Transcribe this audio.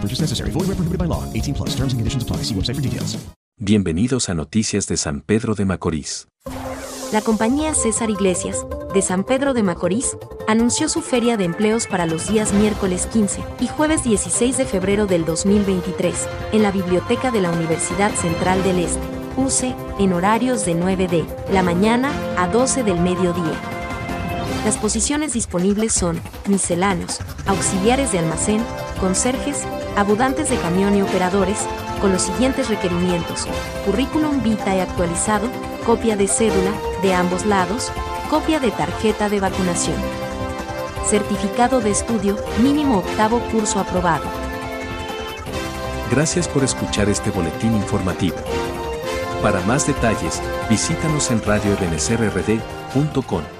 No purchase necessary. Void where prohibited by law. 18 plus. Terms and conditions apply. See website for details. Bienvenidos a Noticias de San Pedro de Macorís. La compañía César Iglesias, de San Pedro de Macorís, anunció su feria de empleos para los días miércoles 15 y jueves 16 de febrero del 2023, en la Biblioteca de la Universidad Central del Este, UCE, en horarios de 9 de la mañana a 12 del mediodía. Las posiciones disponibles son misceláneos, auxiliares de almacén, conserjes, abudantes de camión y operadores, con los siguientes requerimientos: currículum vitae actualizado, copia de cédula, de ambos lados, copia de tarjeta de vacunación. Certificado de estudio, mínimo octavo curso aprobado. Gracias por escuchar este boletín informativo. Para más detalles, visítanos en radioebenecerrd.com.